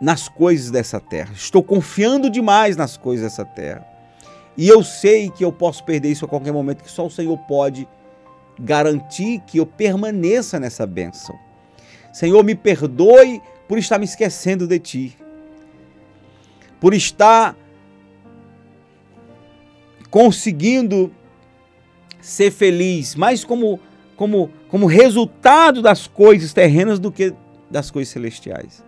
nas coisas dessa terra. Estou confiando demais nas coisas dessa terra. E eu sei que eu posso perder isso a qualquer momento, que só o Senhor pode garantir que eu permaneça nessa bênção. Senhor, me perdoe por estar me esquecendo de Ti, por estar conseguindo ser feliz, mais como, como, como resultado das coisas terrenas do que das coisas celestiais.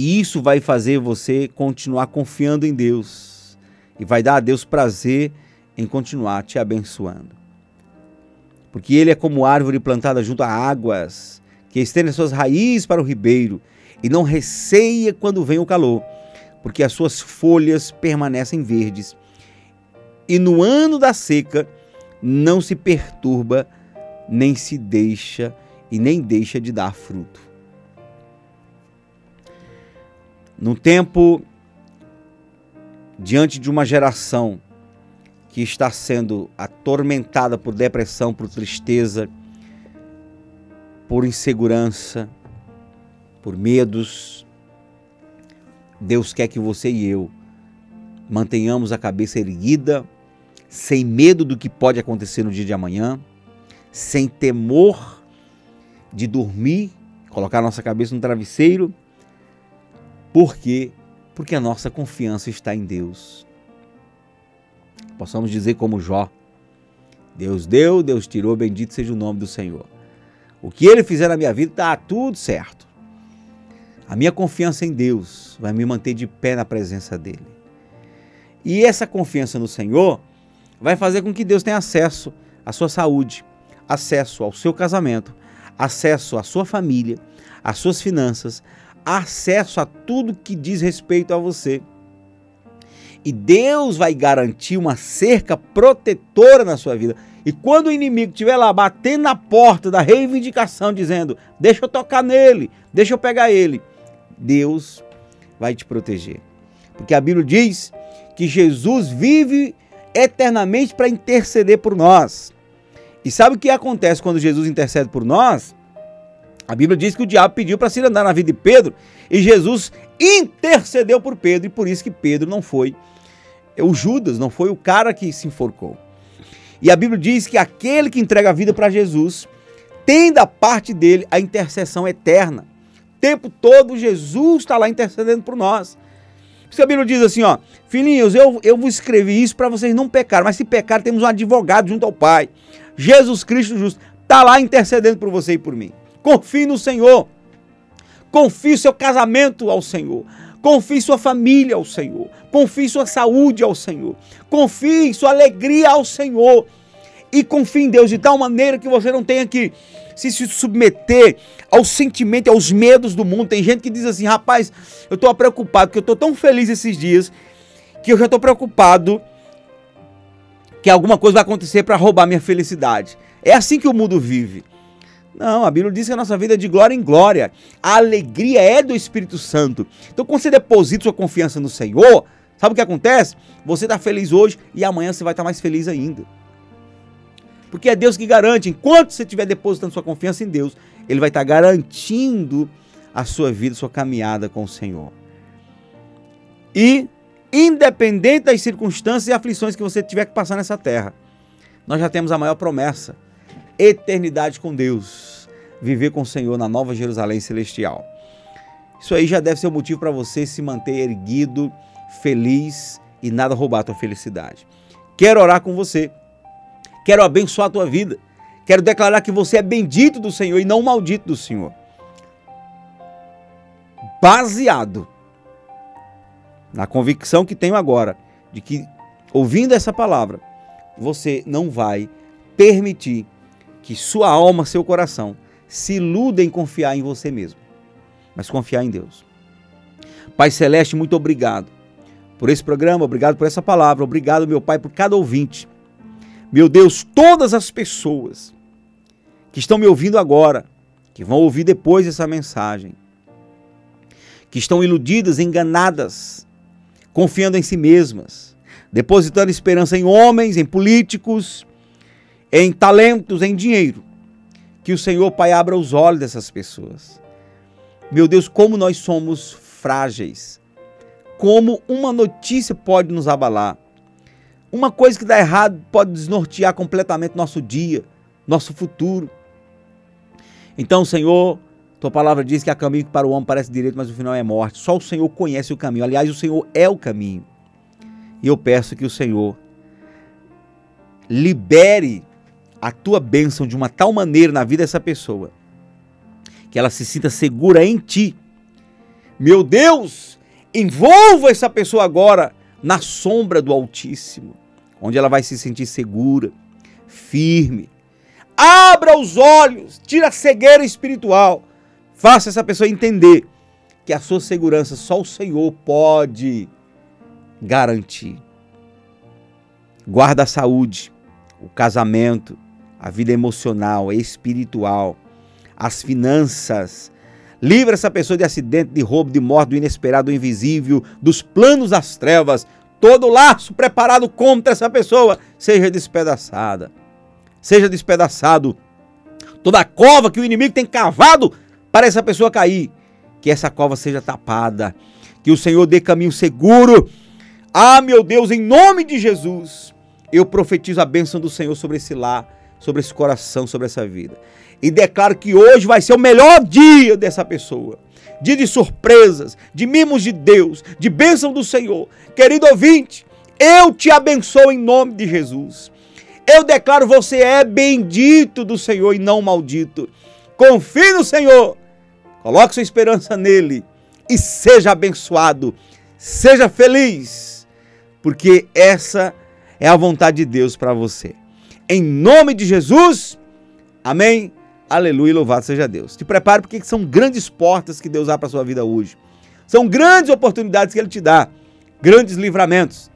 E isso vai fazer você continuar confiando em Deus e vai dar a Deus prazer em continuar te abençoando. Porque ele é como árvore plantada junto a águas, que estende suas raízes para o ribeiro e não receia quando vem o calor, porque as suas folhas permanecem verdes. E no ano da seca não se perturba, nem se deixa e nem deixa de dar fruto. No tempo diante de uma geração que está sendo atormentada por depressão, por tristeza, por insegurança, por medos. Deus quer que você e eu mantenhamos a cabeça erguida, sem medo do que pode acontecer no dia de amanhã, sem temor de dormir, colocar nossa cabeça no travesseiro. Por quê? Porque a nossa confiança está em Deus possamos dizer como Jó: Deus deu, Deus tirou, bendito seja o nome do Senhor. O que ele fizer na minha vida está tudo certo. A minha confiança em Deus vai me manter de pé na presença dele. E essa confiança no Senhor vai fazer com que Deus tenha acesso à sua saúde, acesso ao seu casamento, acesso à sua família, às suas finanças, acesso a tudo que diz respeito a você. E Deus vai garantir uma cerca protetora na sua vida. E quando o inimigo estiver lá batendo na porta da reivindicação, dizendo: Deixa eu tocar nele, deixa eu pegar ele, Deus vai te proteger. Porque a Bíblia diz que Jesus vive eternamente para interceder por nós. E sabe o que acontece quando Jesus intercede por nós? A Bíblia diz que o diabo pediu para se andar na vida de Pedro e Jesus intercedeu por Pedro e por isso que Pedro não foi o Judas, não foi o cara que se enforcou. E a Bíblia diz que aquele que entrega a vida para Jesus tem da parte dele a intercessão eterna. O tempo todo Jesus está lá intercedendo por nós. Por isso a Bíblia diz assim, ó, filhinhos, eu, eu vos escrevi isso para vocês não pecarem, mas se pecar temos um advogado junto ao Pai. Jesus Cristo justo está lá intercedendo por você e por mim. Confie no Senhor. Confie seu casamento ao Senhor. Confie sua família ao Senhor. Confie sua saúde ao Senhor. Confie sua alegria ao Senhor. E confie em Deus de tal maneira que você não tenha que se submeter ao sentimento, aos medos do mundo. Tem gente que diz assim, rapaz, eu estou preocupado, porque eu estou tão feliz esses dias, que eu já estou preocupado que alguma coisa vai acontecer para roubar minha felicidade. É assim que o mundo vive. Não, a Bíblia diz que a nossa vida é de glória em glória. A alegria é do Espírito Santo. Então, quando você deposita sua confiança no Senhor, sabe o que acontece? Você está feliz hoje e amanhã você vai estar mais feliz ainda. Porque é Deus que garante. Enquanto você estiver depositando sua confiança em Deus, Ele vai estar garantindo a sua vida, a sua caminhada com o Senhor. E, independente das circunstâncias e aflições que você tiver que passar nessa terra, nós já temos a maior promessa eternidade com Deus, viver com o Senhor na Nova Jerusalém Celestial. Isso aí já deve ser o motivo para você se manter erguido, feliz e nada roubar a tua felicidade. Quero orar com você. Quero abençoar a tua vida. Quero declarar que você é bendito do Senhor e não maldito do Senhor. Baseado na convicção que tenho agora de que, ouvindo essa palavra, você não vai permitir que sua alma, seu coração, se iluda em confiar em você mesmo, mas confiar em Deus. Pai Celeste, muito obrigado por esse programa, obrigado por essa palavra, obrigado, meu Pai, por cada ouvinte. Meu Deus, todas as pessoas que estão me ouvindo agora, que vão ouvir depois essa mensagem, que estão iludidas, enganadas, confiando em si mesmas, depositando esperança em homens, em políticos, em talentos, em dinheiro. Que o Senhor, Pai, abra os olhos dessas pessoas. Meu Deus, como nós somos frágeis. Como uma notícia pode nos abalar. Uma coisa que dá errado pode desnortear completamente nosso dia, nosso futuro. Então, Senhor, tua palavra diz que há caminho que para o homem parece direito, mas o final é morte. Só o Senhor conhece o caminho. Aliás, o Senhor é o caminho. E eu peço que o Senhor libere a tua bênção de uma tal maneira na vida dessa pessoa que ela se sinta segura em ti. Meu Deus, envolva essa pessoa agora na sombra do Altíssimo, onde ela vai se sentir segura, firme. Abra os olhos, tira a cegueira espiritual. Faça essa pessoa entender que a sua segurança só o Senhor pode garantir. Guarda a saúde, o casamento, a vida emocional, espiritual, as finanças. Livra essa pessoa de acidente, de roubo, de morte, do inesperado, do invisível, dos planos das trevas. Todo laço preparado contra essa pessoa seja despedaçada. Seja despedaçado. Toda cova que o inimigo tem cavado para essa pessoa cair, que essa cova seja tapada. Que o Senhor dê caminho seguro. Ah, meu Deus, em nome de Jesus, eu profetizo a bênção do Senhor sobre esse lar sobre esse coração, sobre essa vida. E declaro que hoje vai ser o melhor dia dessa pessoa. Dia de surpresas, de mimos de Deus, de bênção do Senhor. Querido ouvinte, eu te abençoo em nome de Jesus. Eu declaro você é bendito do Senhor e não maldito. Confie no Senhor. Coloque sua esperança nele e seja abençoado. Seja feliz, porque essa é a vontade de Deus para você. Em nome de Jesus. Amém. Aleluia, louvado seja Deus. Te prepare porque são grandes portas que Deus abre para a sua vida hoje. São grandes oportunidades que Ele te dá, grandes livramentos.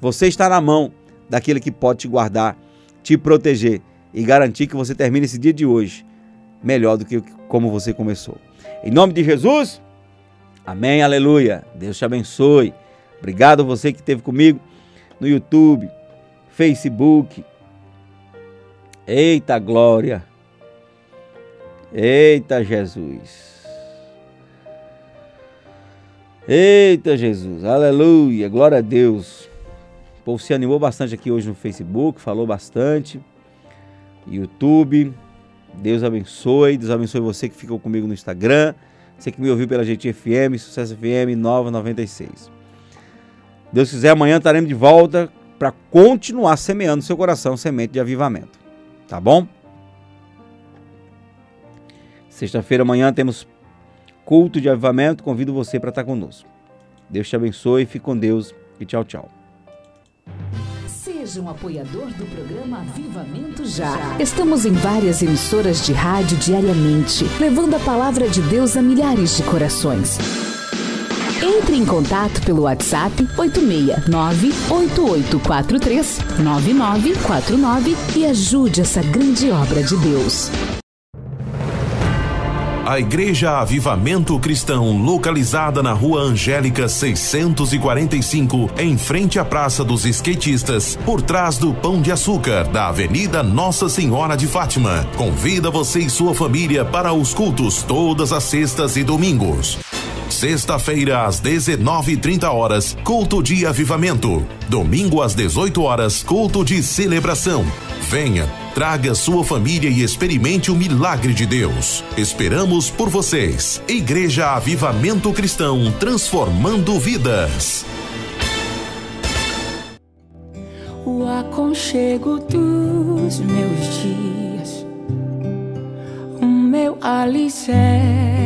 Você está na mão daquele que pode te guardar, te proteger e garantir que você termine esse dia de hoje melhor do que como você começou. Em nome de Jesus, amém, aleluia. Deus te abençoe. Obrigado a você que esteve comigo no YouTube, Facebook, Eita glória! Eita Jesus! Eita Jesus! Aleluia! Glória a Deus! O povo se animou bastante aqui hoje no Facebook, falou bastante. YouTube. Deus abençoe. Deus abençoe você que ficou comigo no Instagram. Você que me ouviu pela GT FM, Sucesso FM 996. Deus quiser, amanhã estaremos de volta para continuar semeando seu coração semente de avivamento. Tá bom? Sexta-feira amanhã temos culto de avivamento. Convido você para estar conosco. Deus te abençoe, fique com Deus e tchau, tchau. Seja um apoiador do programa Avivamento Já. Estamos em várias emissoras de rádio diariamente, levando a palavra de Deus a milhares de corações. Entre em contato pelo WhatsApp 869-8843-9949 e ajude essa grande obra de Deus. A Igreja Avivamento Cristão, localizada na Rua Angélica 645, em frente à Praça dos Skatistas, por trás do Pão de Açúcar, da Avenida Nossa Senhora de Fátima, convida você e sua família para os cultos todas as sextas e domingos. Sexta-feira às 19:30 horas, culto de avivamento. Domingo às 18 horas, culto de celebração. Venha, traga sua família e experimente o milagre de Deus. Esperamos por vocês. Igreja Avivamento Cristão, transformando vidas. O aconchego dos meus dias, o meu alicerce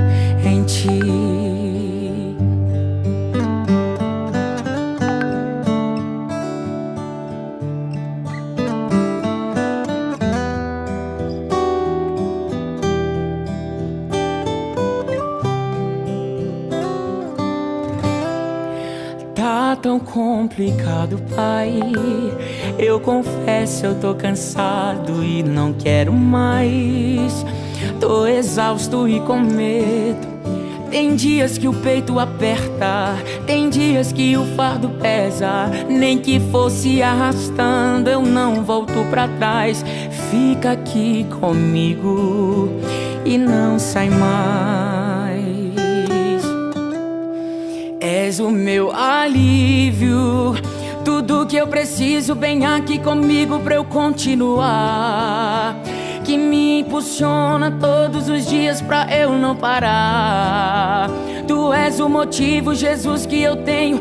ti? Tá tão complicado, pai. Eu confesso, eu tô cansado e não quero mais. Tô exausto e com medo. Tem dias que o peito aperta, tem dias que o fardo pesa. Nem que fosse arrastando, eu não volto pra trás. Fica aqui comigo e não sai mais. És o meu alívio. Tudo que eu preciso, vem aqui comigo pra eu continuar. Que me impulsiona todos os dias pra eu não parar. Tu és o motivo, Jesus, que eu tenho